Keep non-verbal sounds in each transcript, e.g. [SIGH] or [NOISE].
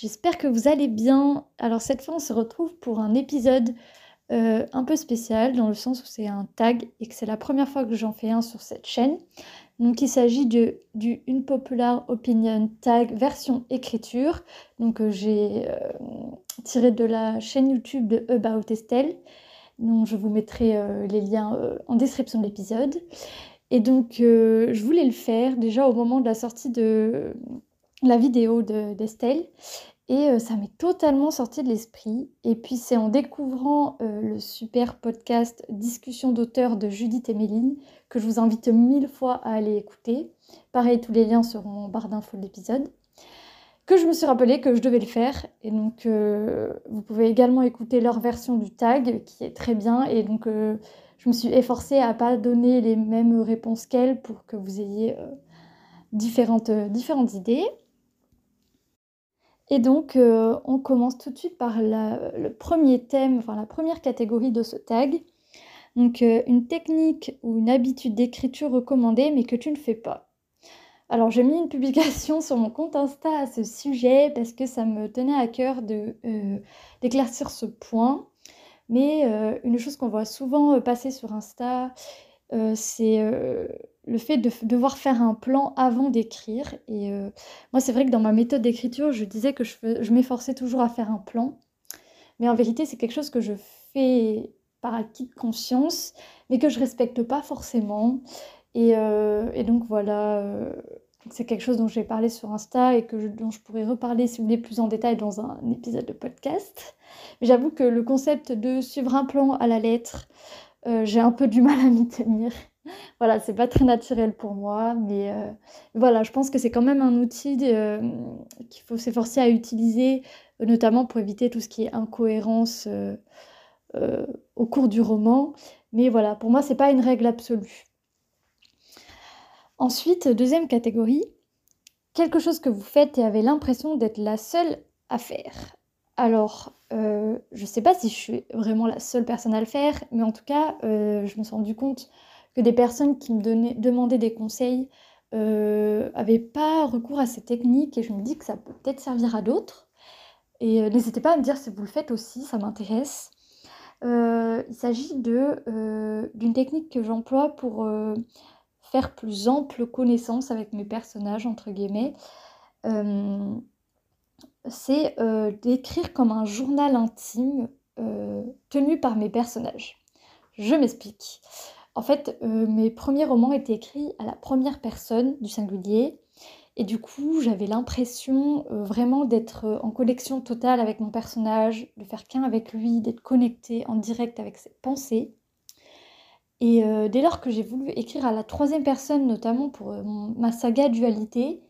J'espère que vous allez bien. Alors cette fois, on se retrouve pour un épisode euh, un peu spécial dans le sens où c'est un tag et que c'est la première fois que j'en fais un sur cette chaîne. Donc il s'agit de, du Une Popular Opinion Tag version écriture. Donc euh, j'ai euh, tiré de la chaîne YouTube de About Estelle. Donc je vous mettrai les liens en description de l'épisode. Et donc je voulais le faire déjà au moment de la sortie de la vidéo d'Estelle. et euh, ça m'est totalement sorti de l'esprit. Et puis c'est en découvrant euh, le super podcast Discussion d'auteur de Judith et Méline que je vous invite mille fois à aller écouter. Pareil, tous les liens seront en barre d'infos de l'épisode. Que je me suis rappelé que je devais le faire. Et donc euh, vous pouvez également écouter leur version du tag qui est très bien. Et donc je me suis efforcée à pas donner les mêmes réponses qu'elle pour que vous ayez différentes, différentes idées. Et donc, euh, on commence tout de suite par le premier thème, enfin la première catégorie de ce tag. Donc, euh, une technique ou une habitude d'écriture recommandée, mais que tu ne fais pas. Alors, j'ai mis une publication [LAUGHS] sur mon compte Insta à ce sujet parce que ça me tenait à cœur euh, d'éclaircir ce point. Mais une chose qu'on voit souvent passer sur Insta, c'est le fait de devoir faire un plan avant d'écrire. Et euh, moi, c'est vrai que dans ma méthode d'écriture, je disais que je, m'efforçais toujours à faire un plan. Mais en vérité, c'est quelque chose que je fais par acquis de conscience, mais que je respecte pas forcément. Et, euh, donc voilà, euh, c'est quelque chose dont j'ai parlé sur Insta et que dont je pourrais reparler si vous voulez plus en détail dans un épisode de podcast. Mais j'avoue que le concept de suivre un plan à la lettre, j'ai un peu du mal à m'y tenir voilà, c'est pas très naturel pour moi, mais euh, voilà, je pense que c'est quand même un outil euh, qu'il faut s'efforcer à utiliser, notamment pour éviter tout ce qui est incohérence euh, au cours du roman. Mais voilà, pour moi, c'est pas une règle absolue. Ensuite, deuxième catégorie, quelque chose que vous faites et avez l'impression d'être la seule à faire. Alors, je sais pas si je suis vraiment la seule personne à le faire, mais en tout cas, je me suis rendu compte que des personnes qui me demandaient des conseils n'avaient euh, pas recours à ces techniques et je me dis que ça peut peut-être servir à d'autres. Et euh, n'hésitez pas à me dire si vous le faites aussi, ça m'intéresse. Euh, il s'agit d'une technique que j'emploie pour faire plus ample connaissance avec mes personnages, entre guillemets. C'est d'écrire comme un journal intime tenu par mes personnages. Je m'explique. En fait, euh, mes premiers romans étaient écrits à la première personne du singulier. Et du coup, j'avais l'impression euh, vraiment d'être euh, en connexion totale avec mon personnage, de faire qu'un avec lui, d'être connectée en direct avec ses pensées. Et dès lors que j'ai voulu écrire à la troisième personne, notamment pour ma saga dualité,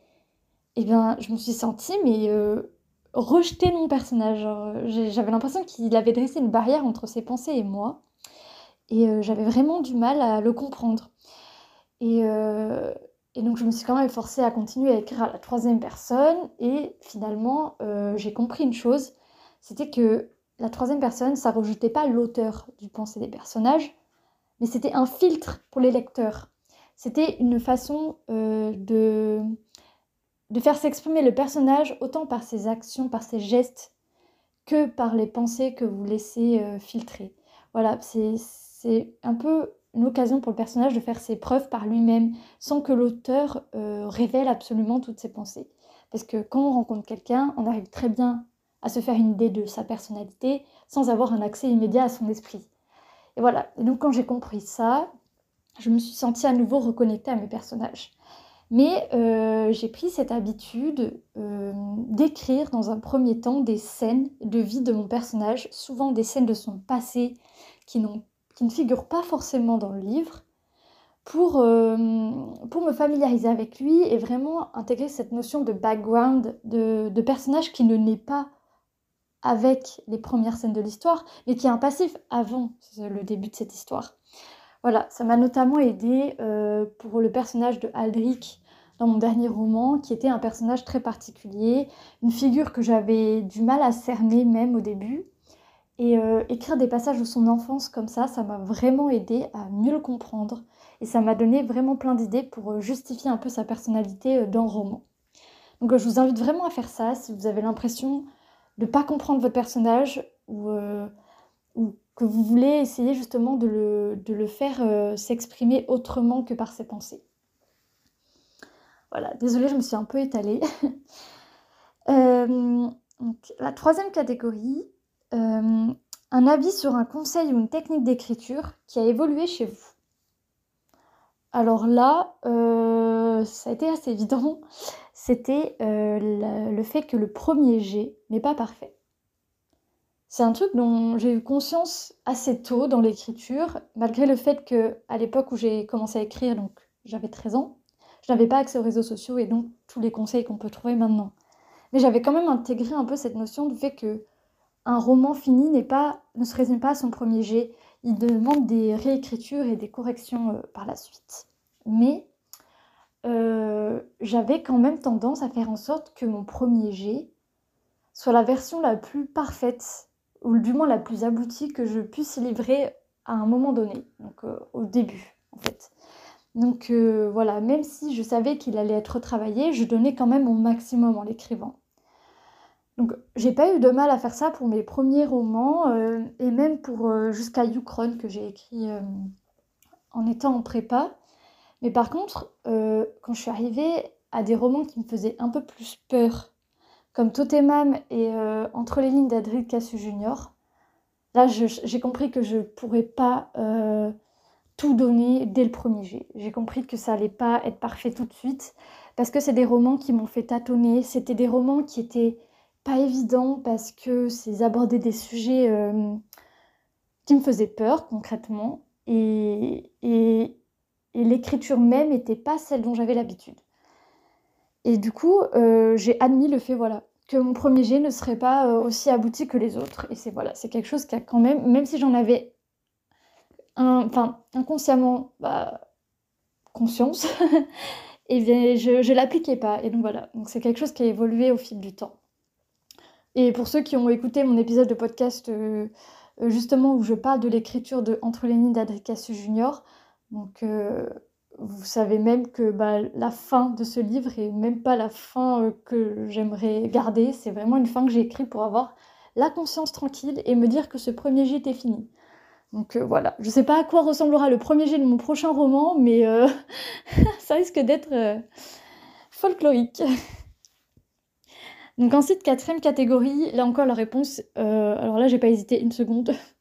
eh bien, je me suis sentie mais rejetée de mon personnage. J'avais l'impression qu'il avait dressé une barrière entre ses pensées et moi. Et euh, j'avais vraiment du mal à le comprendre. Euh, et, donc je me suis quand même forcée à continuer à écrire à la troisième personne. Et finalement, euh, j'ai compris une chose, c'était que la troisième personne, ça rejetait pas l'auteur du pensée des personnages, mais c'était un filtre pour les lecteurs. C'était une façon de, de faire s'exprimer le personnage autant par ses actions, par ses gestes, que par les pensées que vous laissez filtrer. Voilà, c'est c'est un peu une occasion pour le personnage de faire ses preuves par lui-même, sans que l'auteur euh, révèle absolument toutes ses pensées. Parce que quand on rencontre quelqu'un, on arrive très bien à se faire une idée de sa personnalité sans avoir un accès immédiat à son esprit. Et voilà, et donc quand j'ai compris ça, je me suis sentie à nouveau reconnectée à mes personnages. Mais euh, j'ai pris cette habitude euh, d'écrire dans un premier temps des scènes de vie de mon personnage, souvent des scènes de son passé qui n'ont qui ne figurent pas forcément dans le livre, pour, pour me familiariser avec lui et vraiment intégrer cette notion de background, de, de personnage qui ne naît pas avec les premières scènes de l'histoire, mais qui a un passif avant le début de cette histoire. Voilà, ça m'a notamment aidé euh, pour le personnage de Aldrich dans mon dernier roman, qui était un personnage très particulier, une figure que j'avais du mal à cerner même au début. Et euh, écrire des passages de son enfance comme ça, ça m'a vraiment aidé à mieux le comprendre. Et ça m'a donné vraiment plein d'idées pour euh, justifier un peu sa personnalité dans le roman. Donc je vous invite vraiment à faire ça si vous avez l'impression de ne pas comprendre votre personnage ou, ou que vous voulez essayer justement de le, faire euh, s'exprimer autrement que par ses pensées. Voilà, désolée, je me suis un peu étalée. [LAUGHS] Euh, la troisième catégorie, euh, un avis sur un conseil ou une technique d'écriture qui a évolué chez vous? Alors là, ça a été assez évident, [LAUGHS] c'était le fait que le premier jet n'est pas parfait. C'est un truc dont j'ai eu conscience assez tôt dans l'écriture, malgré le fait que à l'époque où j'ai commencé à écrire, donc j'avais 13 ans, je n'avais pas accès aux réseaux sociaux et donc tous les conseils qu'on peut trouver maintenant. Mais j'avais quand même intégré un peu cette notion du fait que un roman fini n'est pas, ne se résume pas à son premier jet. Il demande des réécritures et des corrections euh, par la suite. Mais euh, j'avais quand même tendance à faire en sorte que mon premier jet soit la version la plus parfaite ou du moins la plus aboutie que je puisse livrer à un moment donné, donc euh, au début en fait. Donc voilà, même si je savais qu'il allait être retravaillé, je donnais quand même mon maximum en l'écrivant. Donc j'ai pas eu de mal à faire ça pour mes premiers romans euh, et même pour jusqu'à Yukron que j'ai écrit en étant en prépa. Mais par contre, quand je suis arrivée à des romans qui me faisaient un peu plus peur comme Totemam et euh, Entre les lignes d'Adrien Cassu Junior. Là, j'ai compris que je pourrais pas euh, tout donner dès le premier jet. J'ai compris que ça allait pas être parfait tout de suite parce que c'est des romans qui m'ont fait tâtonner. C'était des romans qui étaient pas évidents parce que c'est aborder des sujets euh, qui me faisaient peur concrètement et, et, l'écriture même n'était pas celle dont j'avais l'habitude. Et du coup, j'ai admis le fait, voilà, que mon premier jet ne serait pas euh, aussi abouti que les autres. Et c'est voilà, quelque chose qui a quand même, même si j'en avais enfin, inconsciemment bah, conscience, [LAUGHS] eh bien je ne l'appliquais pas. Et donc voilà, donc c'est quelque chose qui a évolué au fil du temps. Et pour ceux qui ont écouté mon épisode de podcast euh, euh, justement où je parle de l'écriture de Entre les lignes d'Adricassu Junior, donc vous savez même que bah, la fin de ce livre est même pas la fin euh, que j'aimerais garder. C'est vraiment une fin que j'ai écrite pour avoir la conscience tranquille et me dire que ce premier jet était fini. Donc euh, voilà, je sais pas à quoi ressemblera le premier jet de mon prochain roman, mais euh, [LAUGHS] ça risque d'être folklorique. [LAUGHS] Donc ensuite, quatrième catégorie, là encore la réponse, alors là j'ai pas hésité une seconde. [LAUGHS]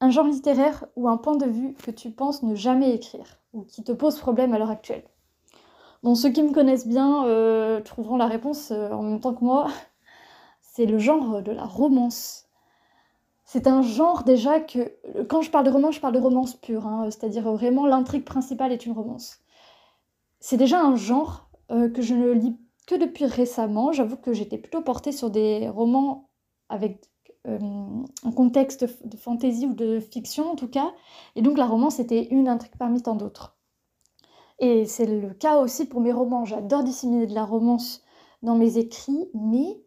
un genre littéraire ou un point de vue que tu penses ne jamais écrire ou qui te pose problème à l'heure actuelle Bon, ceux qui me connaissent bien euh, trouveront la réponse euh, en même temps que moi. [LAUGHS] C'est le genre de la romance. C'est un genre déjà que, quand je parle de romance, je parle de romance pure, hein, c'est-à-dire vraiment l'intrigue principale est une romance. C'est déjà un genre euh, que je ne lis que depuis récemment. J'avoue que j'étais plutôt portée sur des romans avec un contexte de fantaisie ou de fiction en tout cas. Et donc la romance était une intrigue parmi tant d'autres. Et c'est le cas aussi pour mes romans. J'adore disséminer de la romance dans mes écrits, mais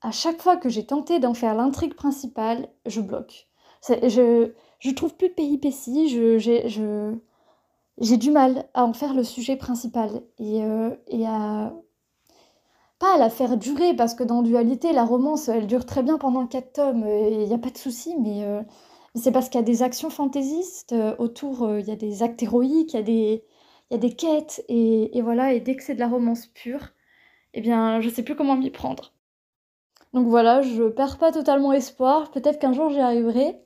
à chaque fois que j'ai tenté d'en faire l'intrigue principale, je bloque. Je, je trouve plus de péripéties, j'ai du mal à en faire le sujet principal et, euh, et à pas à la faire durer, parce que dans Dualité, la romance, elle dure très bien pendant quatre tomes, et il n'y a pas de souci, mais euh, c'est parce qu'il y a des actions fantaisistes euh, autour, euh, il y a des actes héroïques, il y a des, il y a des quêtes, et, voilà, et dès que c'est de la romance pure, eh bien, je sais plus comment m'y prendre. Donc voilà, je perds pas totalement espoir, peut-être qu'un jour j'y arriverai,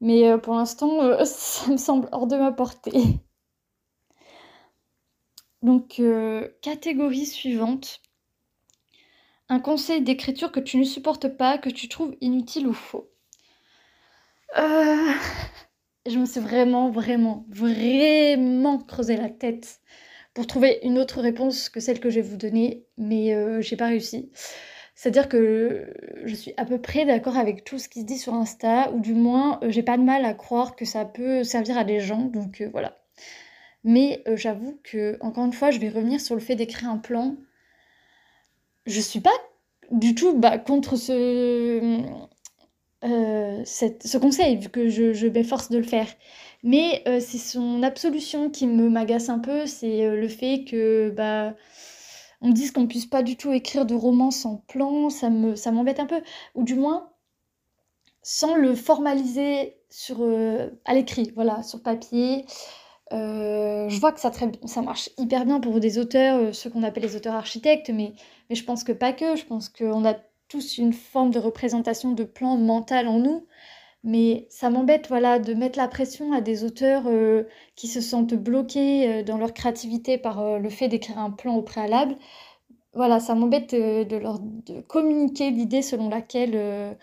mais pour l'instant, [LAUGHS] ça me semble hors de ma portée. [LAUGHS] Donc, catégorie suivante, un conseil d'écriture que tu ne supportes pas, que tu trouves inutile ou faux. Euh, je me suis vraiment, vraiment, vraiment creusé la tête pour trouver une autre réponse que celle que je vais vous donner, mais euh, j'ai pas réussi. C'est-à-dire que je suis à peu près d'accord avec tout ce qui se dit sur Insta, ou du moins euh, j'ai pas de mal à croire que ça peut servir à des gens, donc euh, voilà. Mais j'avoue que, encore une fois, je vais revenir sur le fait d'écrire un plan. Je suis pas du tout bah, contre ce, ce conseil, vu que je, m'efforce de le faire. Mais euh, c'est son absolution qui me m'agace un peu, c'est euh, le fait que bah on me dise qu'on puisse pas du tout écrire de romans sans plan, ça me ça m'embête un peu, ou du moins sans le formaliser sur euh, à l'écrit, voilà, sur papier. Je vois que ça, ça marche hyper bien pour des auteurs, ceux qu'on appelle les auteurs architectes, mais, mais je pense que pas que, je pense qu'on a tous une forme de représentation de plan mental en nous. Mais ça m'embête voilà, de mettre la pression à des auteurs euh, qui se sentent bloqués euh, dans leur créativité par euh, le fait d'écrire un plan au préalable. Voilà, ça m'embête de leur communiquer l'idée selon laquelle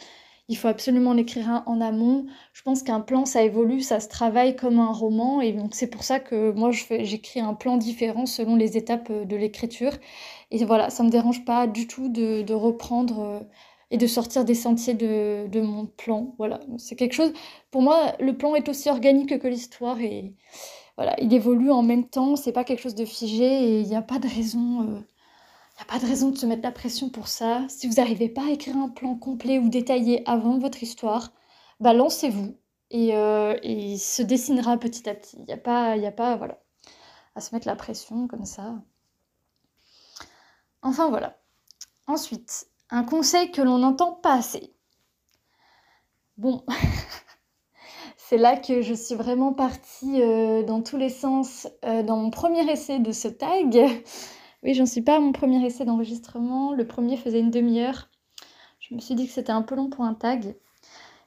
il faut absolument l'écrire en amont. Je pense qu'un plan, ça évolue, ça se travaille comme un roman. Et donc c'est pour ça que moi, j'écris un plan différent selon les étapes de l'écriture. Et voilà, ça ne me dérange pas du tout de, reprendre et de sortir des sentiers de, mon plan. Voilà, c'est quelque chose. Pour moi, le plan est aussi organique que l'histoire et voilà, il évolue en même temps. C'est pas quelque chose de figé et il n'y a pas de raison. Euh, pas de raison de se mettre la pression pour ça. Si vous n'arrivez pas à écrire un plan complet ou détaillé avant votre histoire, bah lancez-vous et, euh, il se dessinera petit à petit. Il n'y a pas, il a pas, voilà, à se mettre la pression comme ça. Enfin voilà. Ensuite, un conseil que l'on n'entend pas assez. Bon, [LAUGHS] c'est là que je suis vraiment partie euh, dans tous les sens euh, dans mon premier essai de ce tag. Oui, j'en suis pas à mon premier essai d'enregistrement. Le premier faisait une demi-heure. Je me suis dit que c'était un peu long pour un tag.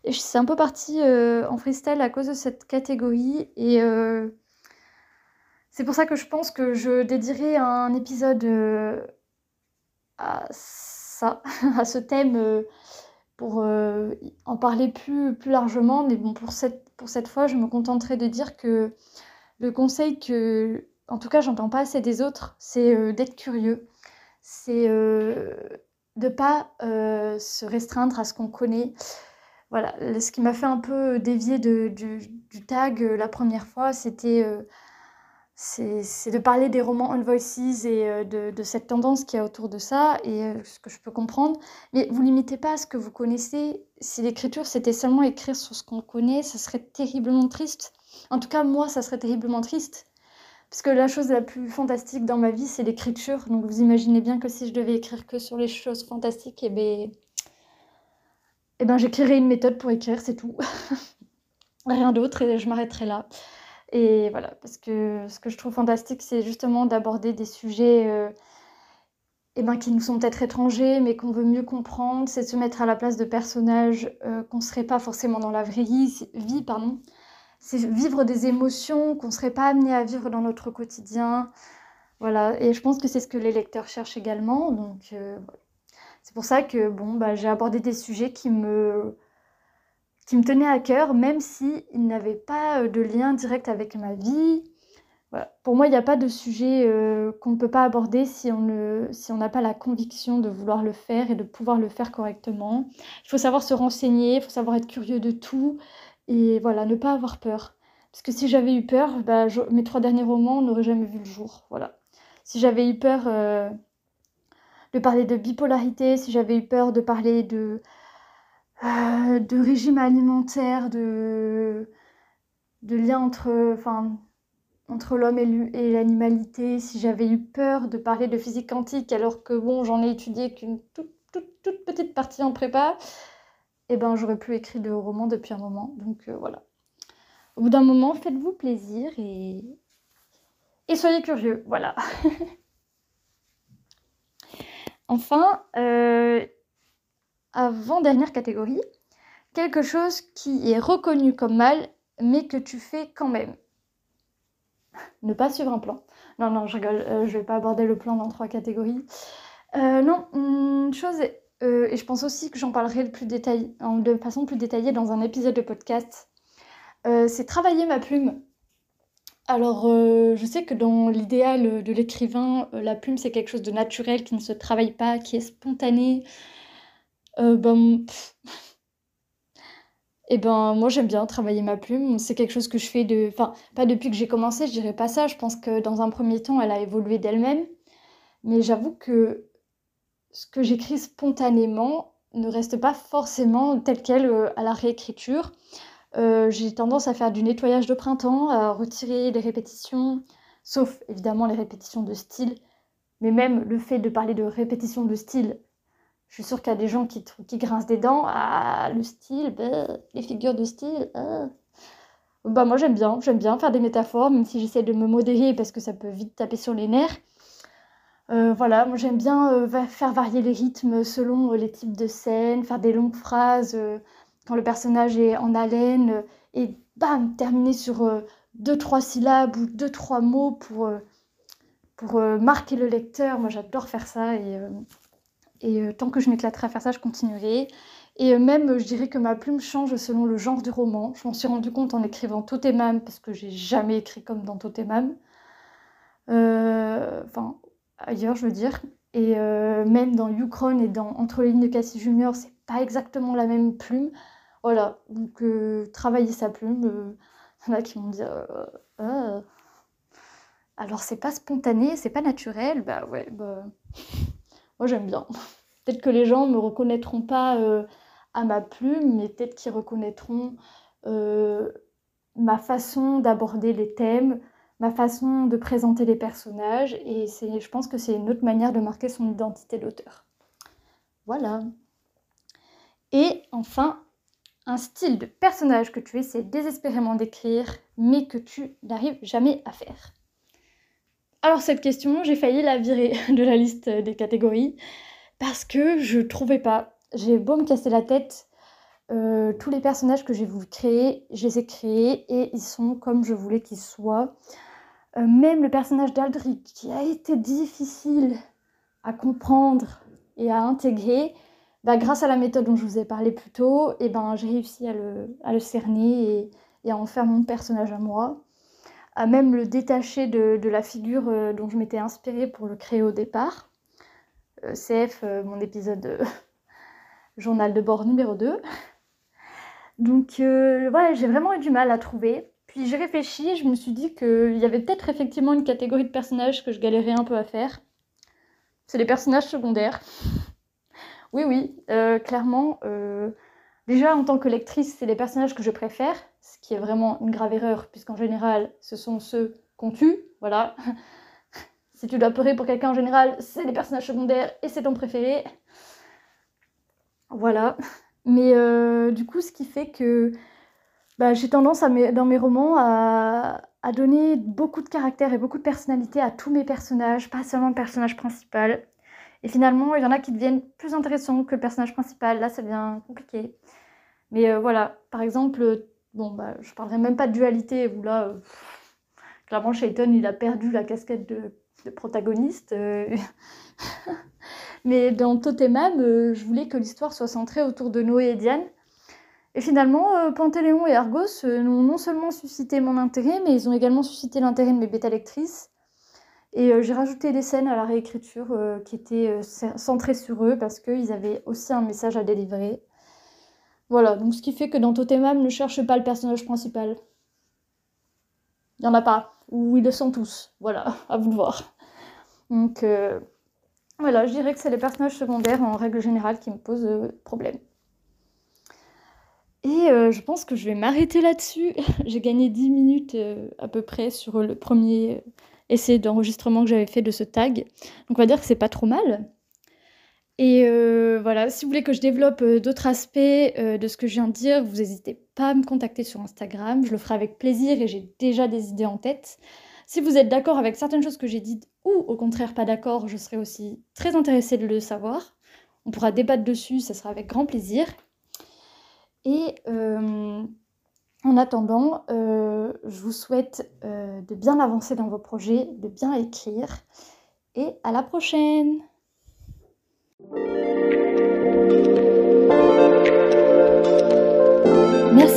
Et je suis un peu partie euh, en freestyle à cause de cette catégorie. Et c'est pour ça que je pense que je dédierai un épisode à [LAUGHS] à ce thème euh, pour euh, en parler plus, plus largement. Mais bon, pour cette, pour cette fois, je me contenterai de dire que le conseil que, en tout cas, j'entends pas assez des autres, c'est euh, d'être curieux. C'est de ne pas se restreindre à ce qu'on connaît. Voilà, ce qui m'a fait un peu dévier de, du, tag la première fois, c'était c'est de parler des romans on voices et euh, de, cette tendance qu'il y a autour de ça, et euh, ce que je peux comprendre. Mais vous limitez pas à ce que vous connaissez. Si l'écriture, c'était seulement écrire sur ce qu'on connaît, ça serait terriblement triste. En tout cas, moi, ça serait terriblement triste. Parce que la chose la plus fantastique dans ma vie, c'est l'écriture. Donc vous imaginez bien que si je devais écrire que sur les choses fantastiques, eh ben, eh ben j'écrirais une méthode pour écrire, c'est tout. [LAUGHS] Rien d'autre, et je m'arrêterai là. Et voilà, parce que ce que je trouve fantastique, c'est justement d'aborder des sujets euh, eh ben, qui nous sont peut-être étrangers, mais qu'on veut mieux comprendre. C'est de se mettre à la place de personnages euh, qu'on ne serait pas forcément dans la vraie vie. pardon. C'est vivre des émotions qu'on ne serait pas amené à vivre dans notre quotidien. Voilà, et je pense que c'est ce que les lecteurs cherchent également. Donc, euh, c'est pour ça que bon, bah, j'ai abordé des sujets qui me qui me tenait à cœur, même s'il n'avait pas euh, de lien direct avec ma vie. Pour moi, il n'y a pas de sujet euh, qu'on ne peut pas aborder si on n'a si pas la conviction de vouloir le faire et de pouvoir le faire correctement. Il faut savoir se renseigner, il faut savoir être curieux de tout et voilà, ne pas avoir peur. Parce que si j'avais eu peur, bah, mes trois derniers romans n'auraient jamais vu le jour. Voilà. Si j'avais eu peur euh, de parler de bipolarité, si j'avais eu peur de parler de, euh, de régime alimentaire, de, de lien entre, entre l'homme et l'animalité, si j'avais eu peur de parler de physique quantique alors que bon, j'en ai étudié qu'une toute, toute, petite partie en prépa, eh ben j'aurais plus écrit de roman depuis un moment. Donc euh, voilà. Au bout d'un moment, faites-vous plaisir et, soyez curieux. Voilà. [LAUGHS] enfin, euh, avant-dernière catégorie, quelque chose qui est reconnu comme mal, mais que tu fais quand même. ne pas suivre un plan. Non, non, je rigole, euh, je vais pas aborder le plan dans trois catégories. Euh, non, une chose, euh, et je pense aussi que j'en parlerai de, façon plus détaillée dans un épisode de podcast. c'est travailler ma plume. Alors, je sais que dans l'idéal de l'écrivain, la plume, c'est quelque chose de naturel qui ne se travaille pas, qui est spontané. ben, et ben, moi, j'aime bien travailler ma plume. C'est quelque chose que je fais de enfin, pas depuis que j'ai commencé, je dirais pas ça. Je pense que dans un premier temps, elle a évolué d'elle-même. Mais j'avoue que ce que j'écris spontanément ne reste pas forcément tel quel euh, à la réécriture. Euh, j'ai tendance à faire du nettoyage de printemps, à retirer les répétitions, sauf évidemment les répétitions de style. Mais même le fait de parler de répétitions de style, je suis sûre qu'il y a des gens qui, grincent des dents. Ah, le style, bah, les figures de style. Ah. Bah, moi j'aime bien, j'aime bien faire des métaphores, même si j'essaie de me modérer parce que ça peut vite taper sur les nerfs. Euh, voilà, moi j'aime bien euh, faire varier les rythmes selon euh, les types de scènes, faire des longues phrases quand le personnage est en haleine et bam, terminer sur deux, trois syllabes ou deux, trois mots pour, pour marquer le lecteur. Moi j'adore faire ça et, tant que je m'éclaterai à faire ça, je continuerai. Et même, je dirais que ma plume change selon le genre du roman. Je m'en suis rendu compte en écrivant Totemam, parce que j'ai jamais écrit comme dans Totemam. Enfin, ailleurs, je veux dire. Et euh, même dans Yukron et dans Entre les lignes de Cassie Junior, c'est pas exactement la même plume. Voilà, donc euh, travailler sa plume, il y en a qui vont dire alors c'est pas spontané, c'est pas naturel, bah ouais, bah [LAUGHS] moi j'aime bien. Peut-être que les gens me reconnaîtront pas euh, à ma plume, mais peut-être qu'ils reconnaîtront ma façon d'aborder les thèmes, ma façon de présenter les personnages et je pense que c'est une autre manière de marquer son identité d'auteur. Voilà. Et enfin, un style de personnage que tu essaies désespérément d'écrire mais que tu n'arrives jamais à faire. Alors cette question, j'ai failli la virer [LAUGHS] de la liste des catégories parce que je trouvais pas. J'ai beau me casser la tête, euh, tous les personnages que j'ai voulu créer, je les ai créés et ils sont comme je voulais qu'ils soient. Euh, même le personnage d'Aldric, qui a été difficile à comprendre et à intégrer, bah, grâce à la méthode dont je vous ai parlé plus tôt, et eh ben, j'ai réussi à le, cerner et, à en faire mon personnage à moi. À même le détacher de, la figure euh, dont je m'étais inspirée pour le créer au départ. CF, mon épisode [LAUGHS] journal de bord numéro 2. Donc voilà, j'ai vraiment eu du mal à trouver. Puis j'ai réfléchi, je me suis dit qu'il y avait peut-être effectivement une catégorie de personnages que je galérais un peu à faire. C'est les personnages secondaires. Oui, oui, euh, clairement. Euh, déjà, en tant que lectrice, c'est les personnages que je préfère, ce qui est vraiment une grave erreur, puisqu'en général, ce sont ceux qu'on tue. Voilà. [LAUGHS] si tu dois pleurer pour quelqu'un en général, c'est les personnages secondaires et c'est ton préféré. Voilà. Mais euh, du coup, ce qui fait que bah, j'ai tendance dans mes romans à, donner beaucoup de caractère et beaucoup de personnalité à tous mes personnages, pas seulement le personnage principal. Et finalement, il y en a qui deviennent plus intéressants que le personnage principal. Là, ça devient compliqué. Mais euh, voilà, par exemple, bon, bah, je parlerai même pas de dualité, où là, euh, clairement, Shayton, il a perdu la casquette de, protagoniste. Euh. [LAUGHS] Mais dans Totemam, je voulais que l'histoire soit centrée autour de Noé et Diane. Et finalement, euh, Pantéléon et Argos euh, n'ont non seulement suscité mon intérêt, mais ils ont également suscité l'intérêt de mes bêta-lectrices. Et euh, j'ai rajouté des scènes à la réécriture qui étaient centrées sur eux parce qu'ils avaient aussi un message à délivrer. Voilà, donc ce qui fait que dans Totemam, ne cherche pas le personnage principal. Il n'y en a pas, ou ils le sont tous. Voilà, [LAUGHS] à vous de voir. Donc voilà, je dirais que c'est les personnages secondaires en règle générale qui me posent problème. Et euh, je pense que je vais m'arrêter là-dessus. [LAUGHS] J'ai gagné 10 minutes euh, à peu près sur le premier essai d'enregistrement que j'avais fait de ce tag. Donc on va dire que c'est pas trop mal. Et euh, voilà, si vous voulez que je développe d'autres aspects de ce que je viens de dire, vous n'hésitez pas me contacter sur Instagram. Je le ferai avec plaisir et j'ai déjà des idées en tête. Si vous êtes d'accord avec certaines choses que j'ai dites ou au contraire pas d'accord, je serai aussi très intéressée de le savoir. On pourra débattre dessus, ça sera avec grand plaisir. Et euh, en attendant, euh, je vous souhaite euh, de bien avancer dans vos projets, de bien écrire. Et à la prochaine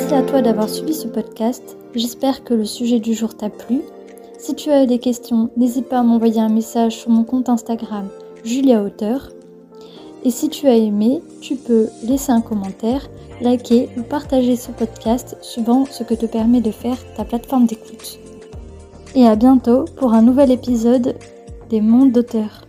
Merci à toi d'avoir suivi ce podcast. J'espère que le sujet du jour t'a plu. Si tu as des questions, n'hésite pas à m'envoyer un message sur mon compte Instagram Julia Auteur. Et si tu as aimé, tu peux laisser un commentaire, liker ou partager ce podcast suivant ce que te permet de faire ta plateforme d'écoute. Et à bientôt pour un nouvel épisode des mondes d'auteurs.